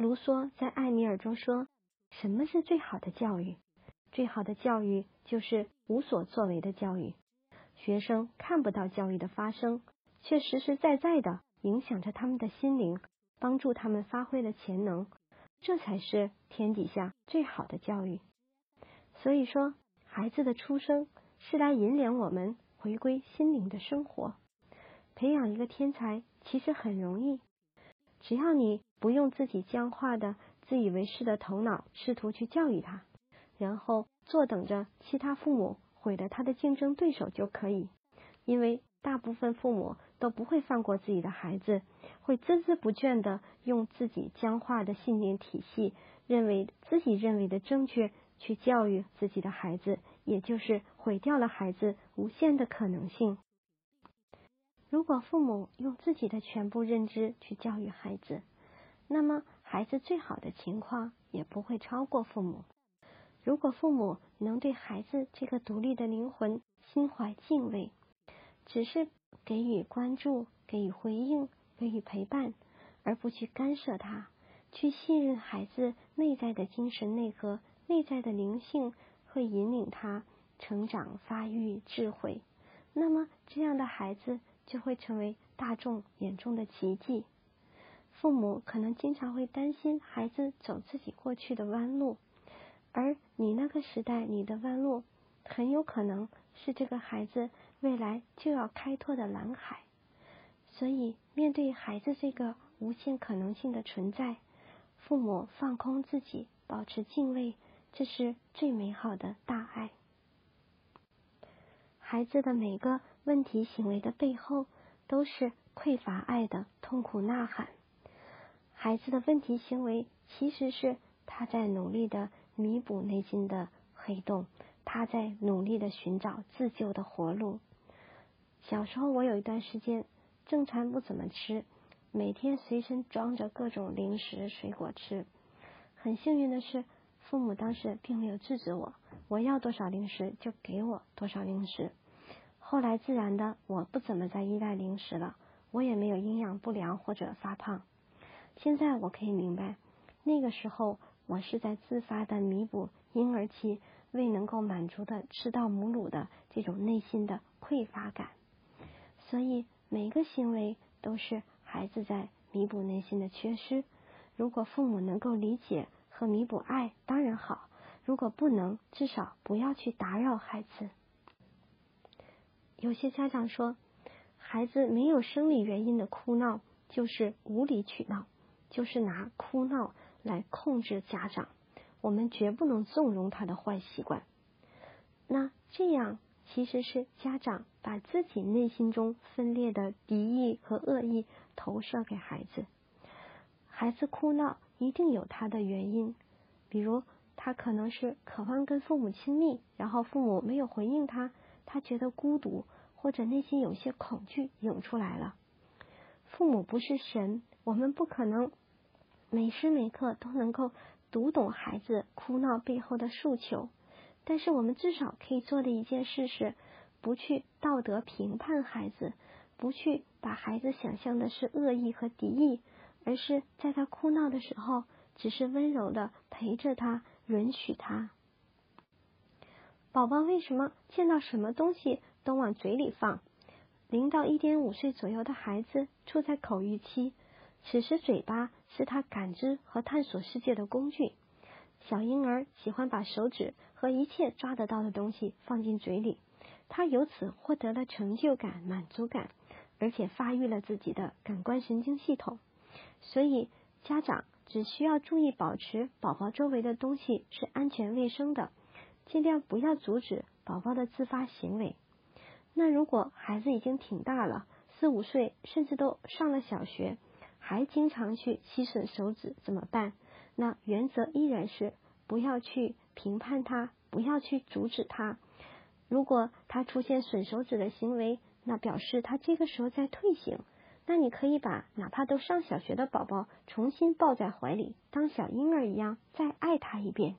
卢梭在《艾米尔》中说：“什么是最好的教育？最好的教育就是无所作为的教育。学生看不到教育的发生，却实实在在的影响着他们的心灵，帮助他们发挥了潜能。这才是天底下最好的教育。所以说，孩子的出生是来引领我们回归心灵的生活。培养一个天才其实很容易。”只要你不用自己僵化的、自以为是的头脑试图去教育他，然后坐等着其他父母毁了他的竞争对手就可以。因为大部分父母都不会放过自己的孩子，会孜孜不倦的用自己僵化的信念体系，认为自己认为的正确去教育自己的孩子，也就是毁掉了孩子无限的可能性。如果父母用自己的全部认知去教育孩子，那么孩子最好的情况也不会超过父母。如果父母能对孩子这个独立的灵魂心怀敬畏，只是给予关注、给予回应、给予陪伴，而不去干涉他，去信任孩子内在的精神内核、内在的灵性会引领他成长、发育、智慧，那么这样的孩子。就会成为大众眼中的奇迹。父母可能经常会担心孩子走自己过去的弯路，而你那个时代你的弯路，很有可能是这个孩子未来就要开拓的蓝海。所以，面对孩子这个无限可能性的存在，父母放空自己，保持敬畏，这是最美好的大爱。孩子的每个问题行为的背后，都是匮乏爱的痛苦呐喊。孩子的问题行为其实是他在努力的弥补内心的黑洞，他在努力的寻找自救的活路。小时候，我有一段时间正餐不怎么吃，每天随身装着各种零食、水果吃。很幸运的是，父母当时并没有制止我，我要多少零食就给我多少零食。后来自然的，我不怎么再依赖零食了，我也没有营养不良或者发胖。现在我可以明白，那个时候我是在自发的弥补婴儿期未能够满足的吃到母乳的这种内心的匮乏感。所以每个行为都是孩子在弥补内心的缺失。如果父母能够理解和弥补爱，当然好；如果不能，至少不要去打扰孩子。有些家长说，孩子没有生理原因的哭闹就是无理取闹，就是拿哭闹来控制家长。我们绝不能纵容他的坏习惯。那这样其实是家长把自己内心中分裂的敌意和恶意投射给孩子。孩子哭闹一定有他的原因，比如他可能是渴望跟父母亲密，然后父母没有回应他。他觉得孤独，或者内心有些恐惧涌出来了。父母不是神，我们不可能每时每刻都能够读懂孩子哭闹背后的诉求。但是我们至少可以做的一件事是，不去道德评判孩子，不去把孩子想象的是恶意和敌意，而是在他哭闹的时候，只是温柔的陪着他，允许他。宝宝为什么见到什么东西都往嘴里放？零到一点五岁左右的孩子处在口欲期，此时嘴巴是他感知和探索世界的工具。小婴儿喜欢把手指和一切抓得到的东西放进嘴里，他由此获得了成就感、满足感，而且发育了自己的感官神经系统。所以，家长只需要注意保持宝宝周围的东西是安全卫生的。尽量不要阻止宝宝的自发行为。那如果孩子已经挺大了，四五岁，甚至都上了小学，还经常去吸吮手指，怎么办？那原则依然是不要去评判他，不要去阻止他。如果他出现吮手指的行为，那表示他这个时候在退行。那你可以把哪怕都上小学的宝宝重新抱在怀里，当小婴儿一样再爱他一遍。